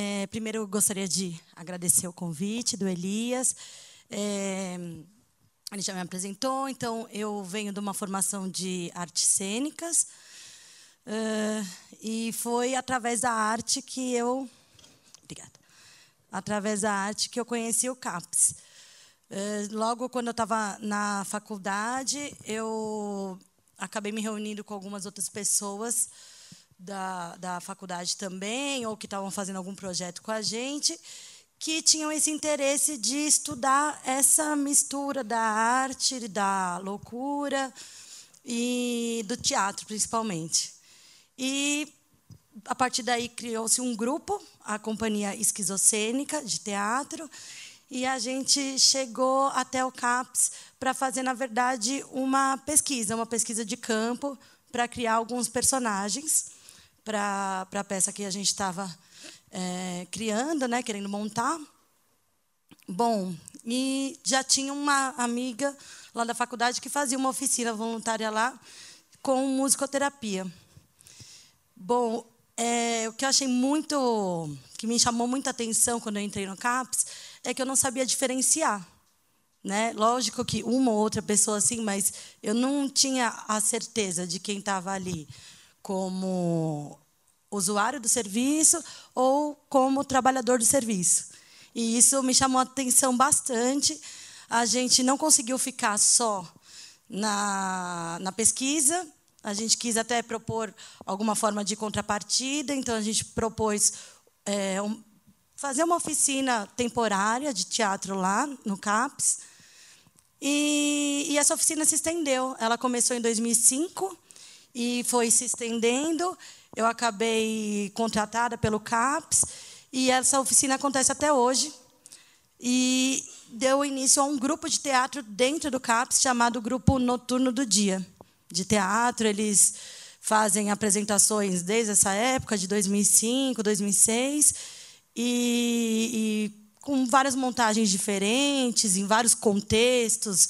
É, primeiro, eu gostaria de agradecer o convite do Elias. É, ele já me apresentou, então eu venho de uma formação de artes cênicas. Uh, e foi através da arte que eu. Obrigada. Através da arte que eu conheci o CAPS. Uh, logo quando eu estava na faculdade, eu acabei me reunindo com algumas outras pessoas da, da faculdade também, ou que estavam fazendo algum projeto com a gente, que tinham esse interesse de estudar essa mistura da arte, da loucura e do teatro, principalmente. E a partir daí criou-se um grupo, a Companhia Esquizocênica de Teatro, e a gente chegou até o CAPS para fazer, na verdade, uma pesquisa, uma pesquisa de campo, para criar alguns personagens para a peça que a gente estava é, criando, né, querendo montar. Bom, e já tinha uma amiga lá da faculdade que fazia uma oficina voluntária lá com musicoterapia. Bom, é, o que eu achei muito, que me chamou muita atenção quando eu entrei no CAPS, é que eu não sabia diferenciar. Né? Lógico que uma ou outra pessoa assim, mas eu não tinha a certeza de quem estava ali como usuário do serviço ou como trabalhador do serviço. E isso me chamou a atenção bastante. A gente não conseguiu ficar só na, na pesquisa, a gente quis até propor alguma forma de contrapartida, então a gente propôs é, um, fazer uma oficina temporária de teatro lá no CAPS. E, e essa oficina se estendeu. Ela começou em 2005 e foi se estendendo. Eu acabei contratada pelo CAPS e essa oficina acontece até hoje. E deu início a um grupo de teatro dentro do CAPS chamado Grupo Noturno do Dia. De teatro, eles fazem apresentações desde essa época, de 2005, 2006, e, e com várias montagens diferentes, em vários contextos,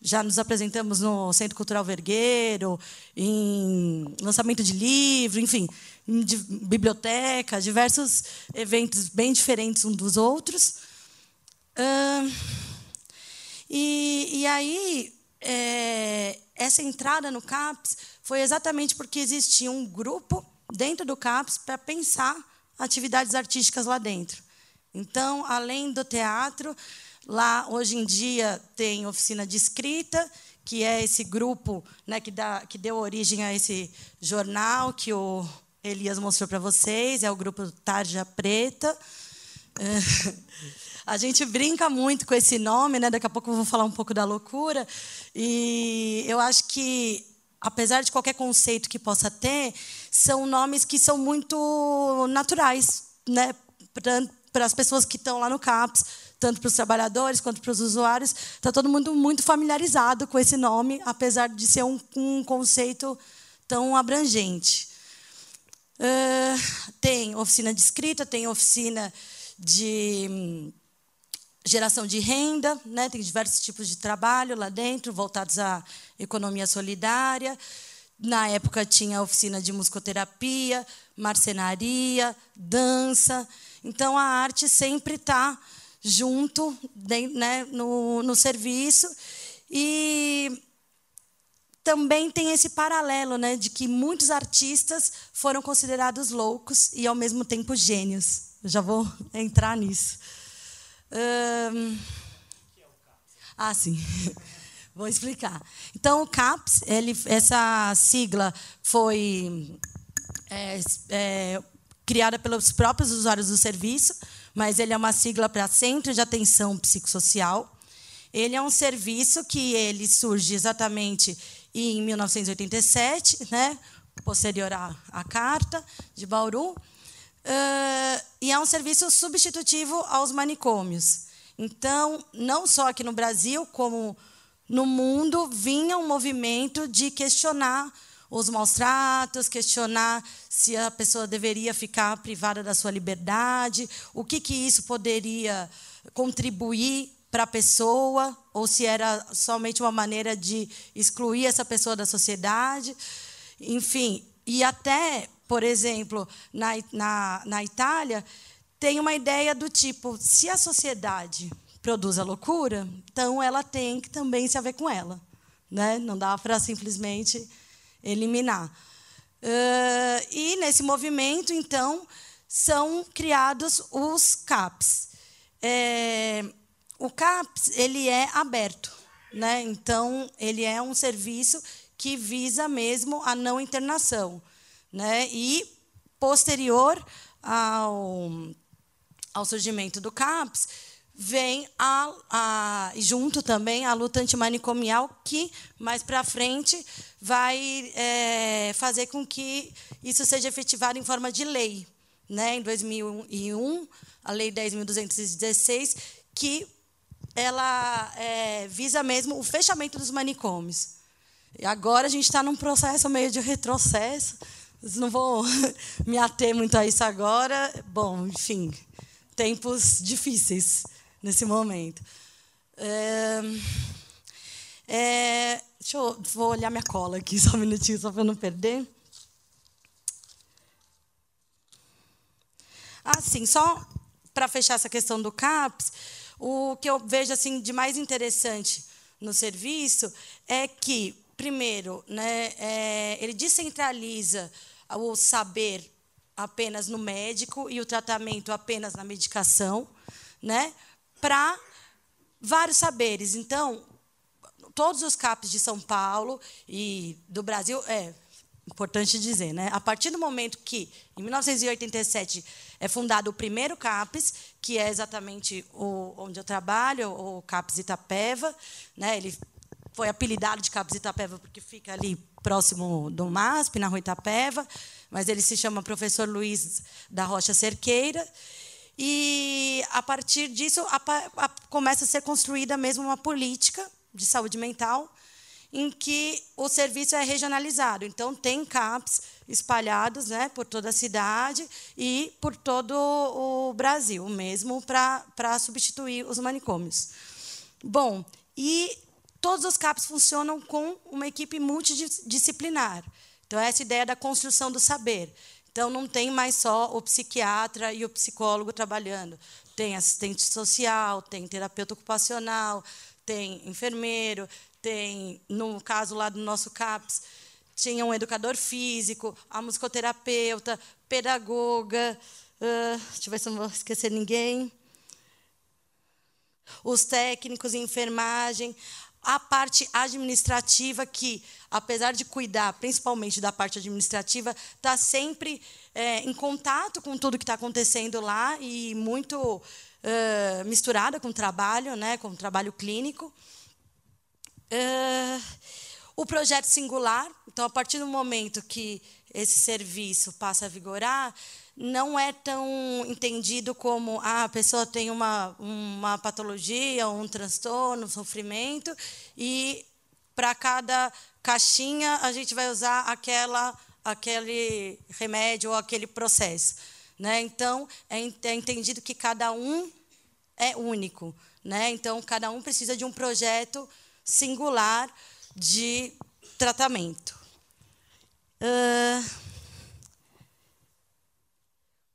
já nos apresentamos no Centro Cultural Vergueiro, em lançamento de livro, enfim, em biblioteca, diversos eventos bem diferentes uns dos outros. Uh, e, e, aí, é, essa entrada no CAPS foi exatamente porque existia um grupo dentro do CAPS para pensar atividades artísticas lá dentro. Então, além do teatro, Lá, hoje em dia, tem oficina de escrita, que é esse grupo né, que, dá, que deu origem a esse jornal que o Elias mostrou para vocês, é o grupo Tarja Preta. A gente brinca muito com esse nome, né? daqui a pouco eu vou falar um pouco da loucura. E eu acho que, apesar de qualquer conceito que possa ter, são nomes que são muito naturais né? para as pessoas que estão lá no CAPS tanto para os trabalhadores quanto para os usuários. Está todo mundo muito familiarizado com esse nome, apesar de ser um, um conceito tão abrangente. Uh, tem oficina de escrita, tem oficina de hum, geração de renda, né? tem diversos tipos de trabalho lá dentro, voltados à economia solidária. Na época tinha oficina de musicoterapia, marcenaria, dança. Então a arte sempre está junto né, no, no serviço. E também tem esse paralelo né, de que muitos artistas foram considerados loucos e, ao mesmo tempo, gênios. Eu já vou entrar nisso. Um... Ah, sim. Vou explicar. Então, o CAPS, ele, essa sigla foi é, é, criada pelos próprios usuários do serviço, mas ele é uma sigla para Centro de Atenção Psicossocial. Ele é um serviço que ele surge exatamente em 1987, né, posterior à, à Carta de Bauru, uh, e é um serviço substitutivo aos manicômios. Então, não só aqui no Brasil, como no mundo, vinha um movimento de questionar os maus tratos, questionar se a pessoa deveria ficar privada da sua liberdade, o que, que isso poderia contribuir para a pessoa, ou se era somente uma maneira de excluir essa pessoa da sociedade. Enfim, e até, por exemplo, na, na, na Itália, tem uma ideia do tipo: se a sociedade produz a loucura, então ela tem que também se haver com ela. Né? Não dá para simplesmente eliminar. Uh, e nesse movimento, então, são criados os CAPs. É, o CAPS ele é aberto, né? então ele é um serviço que visa mesmo a não internação. Né? E, posterior ao, ao surgimento do CAPS, vem a, a, junto também a luta antimanicomial, que mais para frente vai é, fazer com que isso seja efetivado em forma de lei. Né? Em 2001, a Lei 10.216, que ela é, visa mesmo o fechamento dos manicômios. E agora a gente está num processo meio de retrocesso. Não vou me ater muito a isso agora. Bom, enfim, tempos difíceis nesse momento. É, é, deixa eu vou olhar minha cola aqui só um minutinho, só para não perder. Assim, só para fechar essa questão do CAPS, o que eu vejo assim de mais interessante no serviço é que, primeiro, né, é, ele descentraliza o saber apenas no médico e o tratamento apenas na medicação, né, para vários saberes. Então, todos os CAPs de São Paulo e do Brasil, é importante dizer, né? A partir do momento que, em 1987, é fundado o primeiro CAPES, que é exatamente o, onde eu trabalho, o CAPES Itapeva, né? Ele foi apelidado de CAPES Itapeva porque fica ali próximo do MASP, na Rua Itapeva, mas ele se chama Professor Luiz da Rocha Cerqueira. E, a partir disso, a, a, começa a ser construída mesmo uma política de saúde mental em que o serviço é regionalizado. Então, tem CAPs espalhados né, por toda a cidade e por todo o Brasil, mesmo para substituir os manicômios. Bom, e todos os CAPs funcionam com uma equipe multidisciplinar. Então, essa ideia da construção do saber. Então, não tem mais só o psiquiatra e o psicólogo trabalhando. Tem assistente social, tem terapeuta ocupacional, tem enfermeiro, tem, no caso lá do nosso CAPS, tinha um educador físico, a musicoterapeuta, pedagoga, uh, deixa eu ver se não vou esquecer ninguém, os técnicos em enfermagem, a parte administrativa que, apesar de cuidar principalmente da parte administrativa, está sempre é, em contato com tudo que está acontecendo lá e muito uh, misturada com o trabalho, né, com o trabalho clínico. Uh, o projeto singular, então, a partir do momento que esse serviço passa a vigorar, não é tão entendido como ah, a pessoa tem uma, uma patologia, um transtorno, um sofrimento, e para cada caixinha a gente vai usar aquela, aquele remédio ou aquele processo. Né? Então, é, é entendido que cada um é único. Né? Então, cada um precisa de um projeto singular de tratamento. Uh,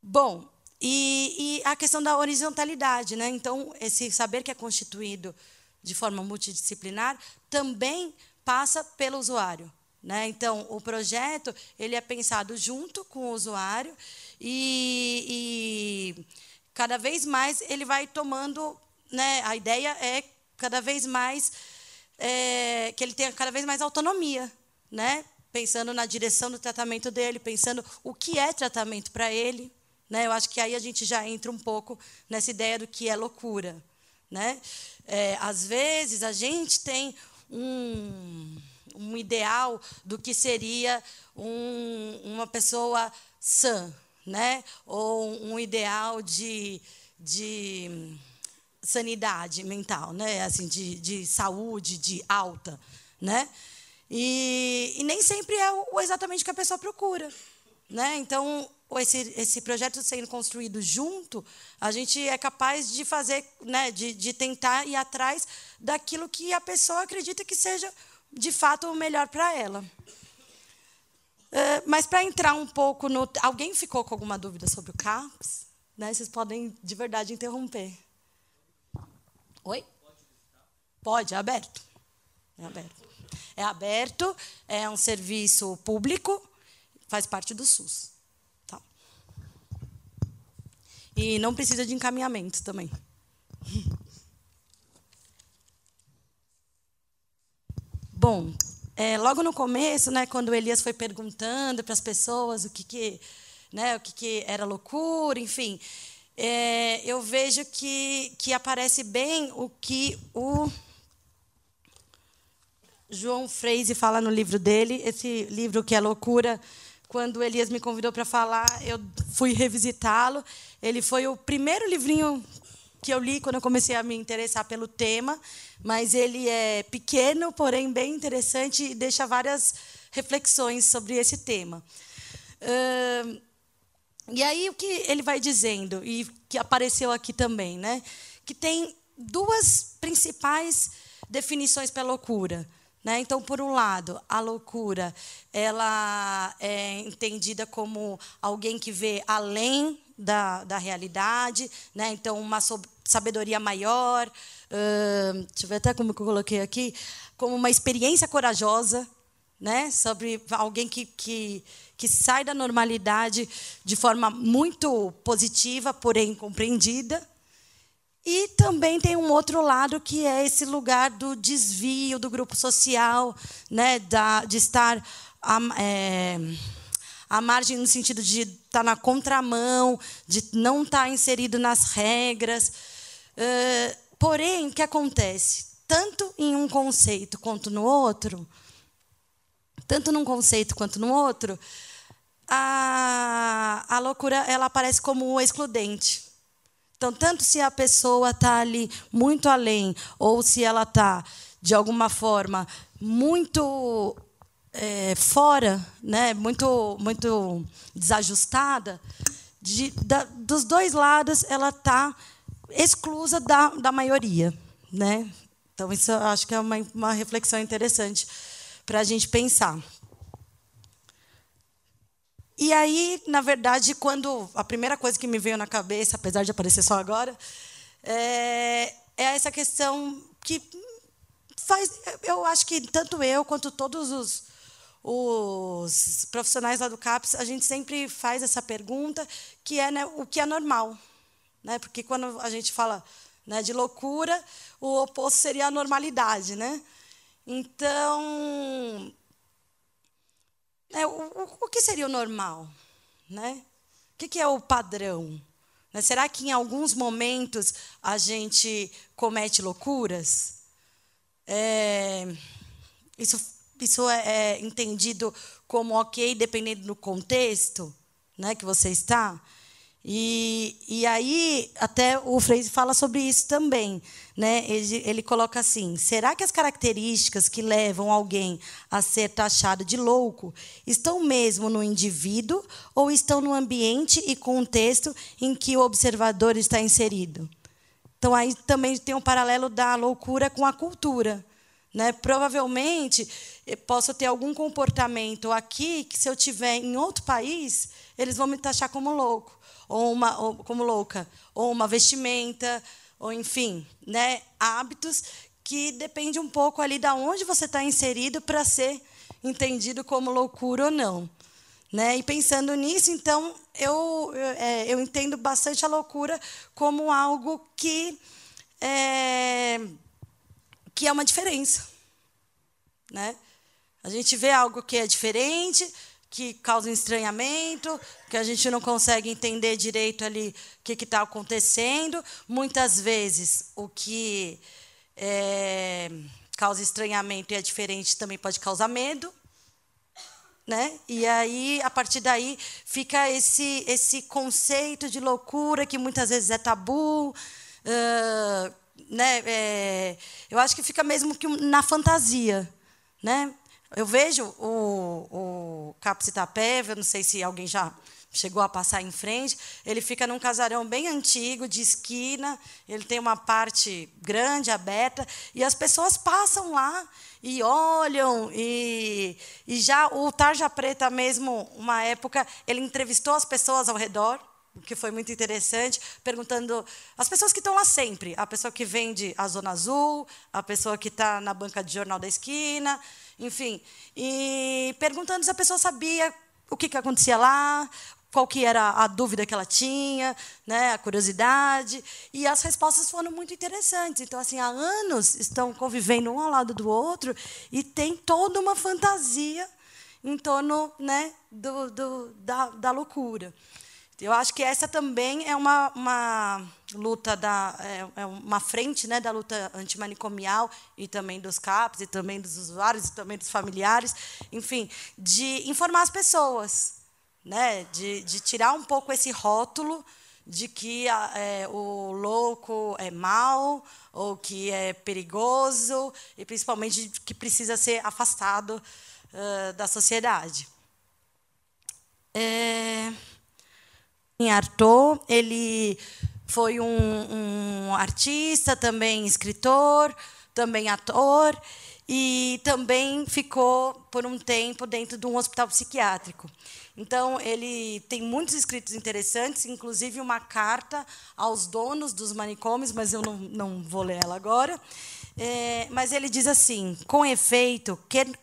bom, e, e, a questão da horizontalidade, né? Então, esse saber que é constituído de forma multidisciplinar também passa pelo usuário. Né? Então, o projeto ele é pensado junto com o usuário e, e cada vez mais ele vai tomando. Né? A ideia é cada vez mais é, que ele tenha cada vez mais autonomia, né? pensando na direção do tratamento dele, pensando o que é tratamento para ele. Né? Eu acho que aí a gente já entra um pouco nessa ideia do que é loucura. Né? É, às vezes a gente tem um, um ideal do que seria um, uma pessoa sã, né? ou um ideal de, de sanidade mental, né? Assim, de, de saúde, de alta, né? E, e nem sempre é o, exatamente o que a pessoa procura, né? Então, esse, esse projeto sendo construído junto, a gente é capaz de fazer, né, de, de tentar ir atrás daquilo que a pessoa acredita que seja de fato o melhor para ela. Uh, mas para entrar um pouco no. Alguém ficou com alguma dúvida sobre o CAPS? Né? Vocês podem de verdade interromper. Oi? Pode, é aberto. É aberto. É aberto, é um serviço público, faz parte do SUS. Tá. E não precisa de encaminhamento também. Bom, é, logo no começo, né, quando Elias foi perguntando para as pessoas o que, que, né, o que, que era loucura, enfim, é, eu vejo que, que aparece bem o que o João Freise fala no livro dele, esse livro que é loucura. Quando Elias me convidou para falar, eu fui revisitá-lo. Ele foi o primeiro livrinho que eu li quando eu comecei a me interessar pelo tema, mas ele é pequeno, porém bem interessante e deixa várias reflexões sobre esse tema. Uh, e aí o que ele vai dizendo e que apareceu aqui também, né? Que tem duas principais definições para loucura. Né? Então, por um lado, a loucura ela é entendida como alguém que vê além da, da realidade, né? então, uma sabedoria maior. Uh, deixa eu ver até como eu coloquei aqui como uma experiência corajosa, né? sobre alguém que, que, que sai da normalidade de forma muito positiva, porém compreendida. E também tem um outro lado que é esse lugar do desvio do grupo social, né, da, de estar à, é, à margem no sentido de estar na contramão, de não estar inserido nas regras. Uh, porém, o que acontece? Tanto em um conceito quanto no outro, tanto num conceito quanto no outro, a, a loucura ela aparece como excludente. Então, tanto se a pessoa está ali muito além, ou se ela está, de alguma forma, muito é, fora, né, muito, muito desajustada, de, da, dos dois lados ela está exclusa da, da maioria. Né? Então, isso acho que é uma, uma reflexão interessante para a gente pensar. E aí, na verdade, quando a primeira coisa que me veio na cabeça, apesar de aparecer só agora, é, é essa questão que faz, eu acho que tanto eu quanto todos os, os profissionais lá do CAPS, a gente sempre faz essa pergunta, que é né, o que é normal. Né? Porque quando a gente fala né, de loucura, o oposto seria a normalidade. Né? Então, é, o, o, que seria o normal? Né? O que, que é o padrão? Né? Será que em alguns momentos a gente comete loucuras? É, isso isso é, é entendido como ok, dependendo do contexto né, que você está? E, e aí, até o Freire fala sobre isso também. Né? Ele, ele coloca assim: será que as características que levam alguém a ser taxado de louco estão mesmo no indivíduo ou estão no ambiente e contexto em que o observador está inserido? Então, aí também tem um paralelo da loucura com a cultura. Né? Provavelmente, posso ter algum comportamento aqui que, se eu tiver em outro país, eles vão me taxar como louco ou uma ou, como louca, ou uma vestimenta, ou enfim, né, hábitos que depende um pouco ali da onde você está inserido para ser entendido como loucura ou não. Né? E pensando nisso, então, eu, é, eu entendo bastante a loucura como algo que é, que é uma diferença. Né? A gente vê algo que é diferente, que causam estranhamento, que a gente não consegue entender direito ali o que está acontecendo. Muitas vezes, o que é, causa estranhamento e é diferente também pode causar medo. Né? E aí, a partir daí, fica esse, esse conceito de loucura que muitas vezes é tabu, Uh, né, é, eu acho que fica mesmo que na fantasia. Né? Eu vejo o, o Capcitapévia, não sei se alguém já chegou a passar em frente. Ele fica num casarão bem antigo, de esquina. Ele tem uma parte grande, aberta, e as pessoas passam lá e olham. E, e já o Tarja Preta mesmo, uma época, ele entrevistou as pessoas ao redor que foi muito interessante, perguntando as pessoas que estão lá sempre, a pessoa que vende a Zona Azul, a pessoa que está na banca de jornal da esquina, enfim, e perguntando se a pessoa sabia o que, que acontecia lá, qual que era a dúvida que ela tinha, né, a curiosidade, e as respostas foram muito interessantes. Então, assim, há anos estão convivendo um ao lado do outro e tem toda uma fantasia em torno né, do, do da, da loucura. Eu acho que essa também é uma, uma luta da é, é uma frente, né, da luta antimanicomial e também dos CAPs e também dos usuários e também dos familiares, enfim, de informar as pessoas, né, de, de tirar um pouco esse rótulo de que é, o louco é mau ou que é perigoso e principalmente que precisa ser afastado uh, da sociedade. É... Arthur, ele foi um, um artista, também escritor, também ator, e também ficou por um tempo dentro de um hospital psiquiátrico. Então, ele tem muitos escritos interessantes, inclusive uma carta aos donos dos manicômios, mas eu não, não vou ler ela agora. É, mas ele diz assim: com efeito,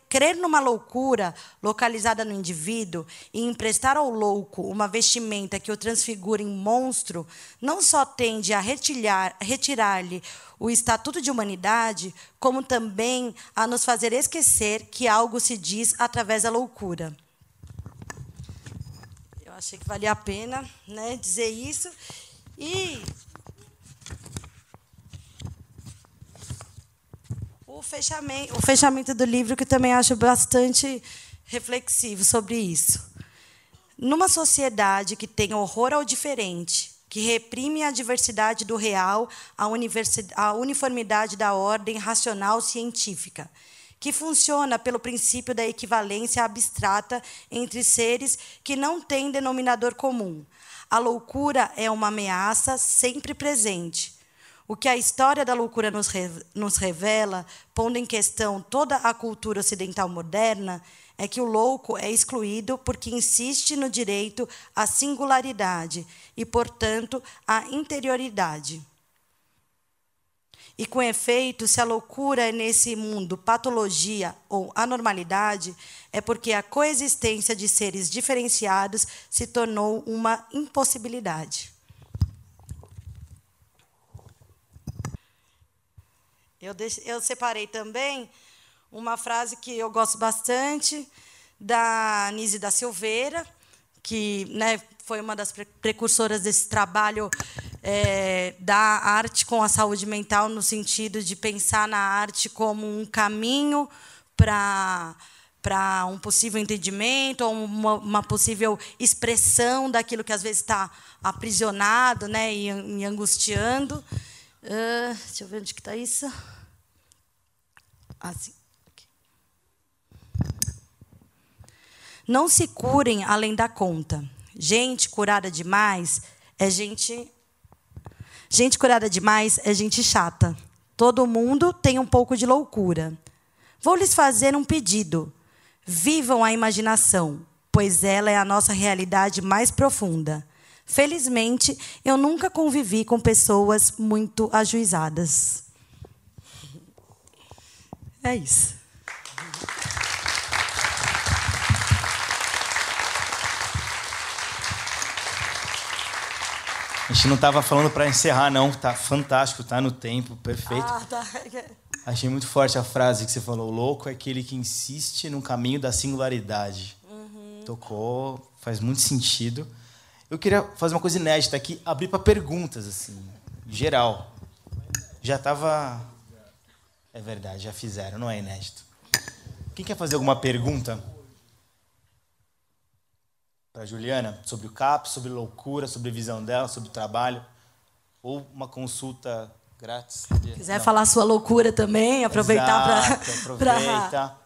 crer numa loucura localizada no indivíduo e emprestar ao louco uma vestimenta que o transfigura em monstro, não só tende a retirar-lhe o estatuto de humanidade, como também a nos fazer esquecer que algo se diz através da loucura. Eu achei que valia a pena né, dizer isso. E o fechamento, o fechamento do livro, que também acho bastante reflexivo sobre isso. Numa sociedade que tem horror ao diferente, que reprime a diversidade do real, a, a uniformidade da ordem racional científica, que funciona pelo princípio da equivalência abstrata entre seres que não têm denominador comum. A loucura é uma ameaça sempre presente o que a história da loucura nos, re, nos revela, pondo em questão toda a cultura ocidental moderna, é que o louco é excluído porque insiste no direito à singularidade e, portanto, à interioridade. E, com efeito, se a loucura é nesse mundo patologia ou anormalidade, é porque a coexistência de seres diferenciados se tornou uma impossibilidade. Eu, eu separei também uma frase que eu gosto bastante, da Nise da Silveira, que né, foi uma das precursoras desse trabalho é, da arte com a saúde mental, no sentido de pensar na arte como um caminho para para um possível entendimento ou uma, uma, possível expressão daquilo que às vezes está aprisionado né, e, e angustiando. Uh, deixa eu ver onde que está isso. Assim. Não se curem além da conta. Gente curada demais é gente. Gente curada demais é gente chata. Todo mundo tem um pouco de loucura. Vou lhes fazer um pedido. Vivam a imaginação, pois ela é a nossa realidade mais profunda. Felizmente, eu nunca convivi com pessoas muito ajuizadas. É isso. A gente não estava falando para encerrar, não. Tá fantástico, tá no tempo, perfeito. Ah, tá. Achei muito forte a frase que você falou. O louco é aquele que insiste no caminho da singularidade. Uhum. Tocou, faz muito sentido. Eu queria fazer uma coisa inédita aqui, abrir para perguntas, assim, geral. Já estava. É verdade, já fizeram, não é inédito. Quem quer fazer alguma pergunta? Para Juliana, sobre o CAP, sobre loucura, sobre a visão dela, sobre o trabalho. ou uma consulta grátis. Se quiser Não. falar sua loucura também, aproveitar para. Aproveita. Pra...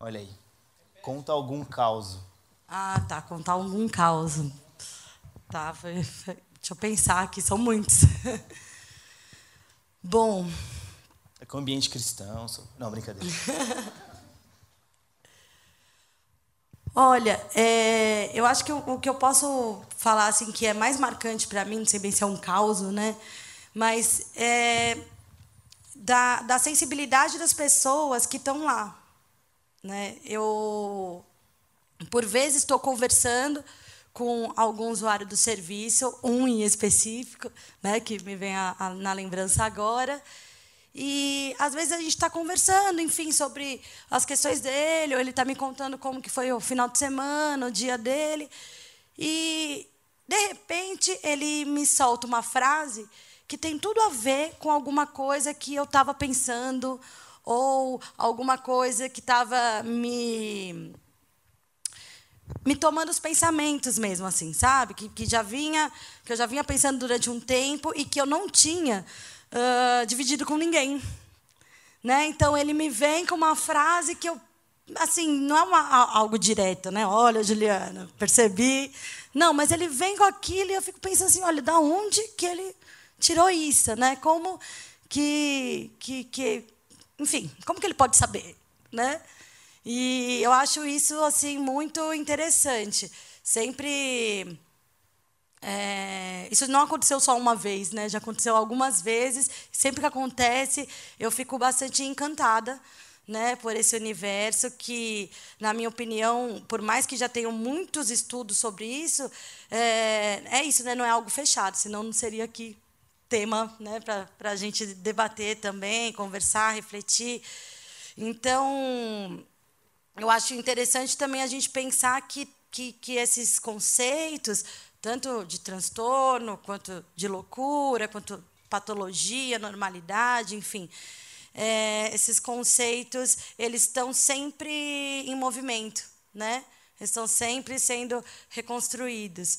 Olha aí. Conta algum caos. Ah, tá. Contar algum caos. Tá, foi, foi, deixa eu pensar aqui, são muitos. Bom. É com ambiente cristão. Não, brincadeira. Olha, é, eu acho que o, o, que eu posso falar assim que é mais marcante para mim, não sei bem se é um caos, né? Mas é da, da sensibilidade das pessoas que estão lá, né? Eu por vezes estou conversando com algum usuário do serviço, um em específico, né, que me vem a, a, na lembrança agora, e às vezes a gente está conversando, enfim, sobre as questões dele, ou ele está me contando como que foi o final de semana, o dia dele. E de repente ele me solta uma frase que tem tudo a ver com alguma coisa que eu estava pensando ou alguma coisa que estava me me tomando os pensamentos mesmo assim, sabe? Que, que já vinha que eu já vinha pensando durante um tempo e que eu não tinha uh, dividido com ninguém. Né? Então, ele me vem com uma frase que eu. Assim, não é uma, algo direto, né? Olha, Juliana, percebi. Não, mas ele vem com aquilo e eu fico pensando assim: olha, da onde que ele tirou isso? Né? Como que, que, que. Enfim, como que ele pode saber? Né? E eu acho isso assim muito interessante. Sempre é, isso não aconteceu só uma vez, né? Já aconteceu algumas vezes. Sempre que acontece, eu fico bastante encantada, né, por esse universo que, na minha opinião, por mais que já tenham muitos estudos sobre isso, é, é isso, né? Não é algo fechado, senão não seria aqui tema, né, para a gente debater também, conversar, refletir. Então, eu acho interessante também a gente pensar que que, que esses conceitos tanto de transtorno, quanto de loucura, quanto patologia, normalidade, enfim. É, esses conceitos eles estão sempre em movimento, né? Estão sempre sendo reconstruídos.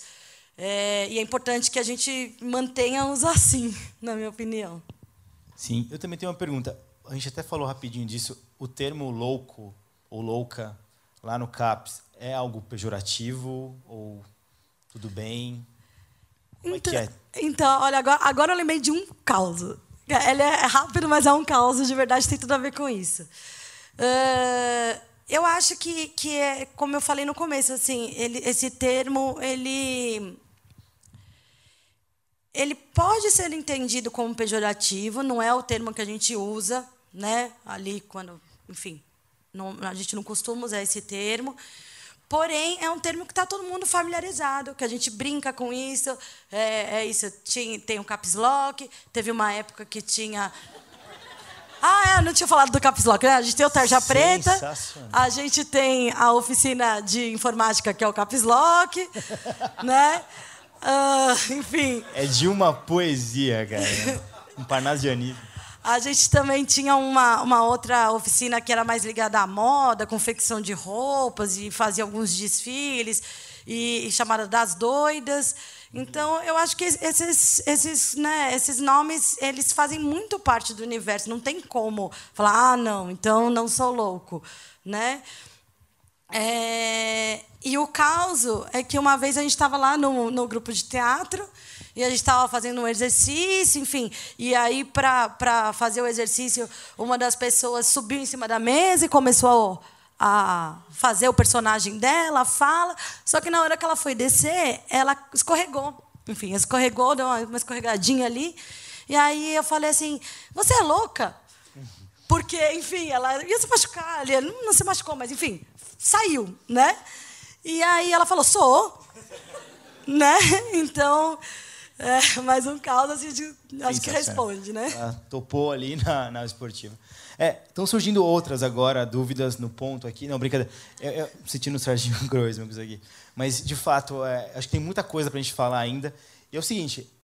É, e é importante que a gente mantenha-os assim, na minha opinião. Sim, eu também tenho uma pergunta. A gente até falou rapidinho disso. O termo louco ou louca lá no CAPS é algo pejorativo ou tudo bem? Como então, é que é? Então, olha, agora, agora eu lembrei de um caos. Ele é rápido, mas é um caos, de verdade tem tudo a ver com isso. Uh, eu acho que, que é, como eu falei no começo, assim, ele, esse termo, ele ele pode ser entendido como pejorativo, não é o termo que a gente usa, né? Ali quando, enfim, não, a gente não costuma usar esse termo. Porém, é um termo que está todo mundo familiarizado, que a gente brinca com isso. É, é isso, tinha, tem o caps lock, teve uma época que tinha. Ah, é, não tinha falado do caps lock, né? A gente tem o Tarja Preta, a gente tem a oficina de informática, que é o caps lock, né? Uh, enfim. É de uma poesia, cara. Um parnasianismo. A gente também tinha uma, uma outra oficina que era mais ligada à moda, confecção de roupas, e fazia alguns desfiles, e, e chamada das doidas. Então, eu acho que esses, esses, né, esses nomes eles fazem muito parte do universo. Não tem como falar, ah, não, então não sou louco. Né? É, e o caos é que uma vez a gente estava lá no, no grupo de teatro e a gente estava fazendo um exercício, enfim. E aí, para fazer o exercício, uma das pessoas subiu em cima da mesa e começou a fazer o personagem dela, a fala. Só que na hora que ela foi descer, ela escorregou. Enfim, escorregou, deu uma escorregadinha ali. E aí eu falei assim: Você é louca? Porque, enfim, ela ia se machucar, não, não se machucou, mas enfim, saiu, né? E aí ela falou: Sou. né? Então, é, mais um caos, assim, de, acho que responde, né? Ah, topou ali na, na esportiva. É, estão surgindo outras agora, dúvidas no ponto aqui. Não, brincadeira. Eu, eu sentindo o Serginho Groisman aqui. Mas, de fato, é, acho que tem muita coisa para a gente falar ainda. E é o seguinte,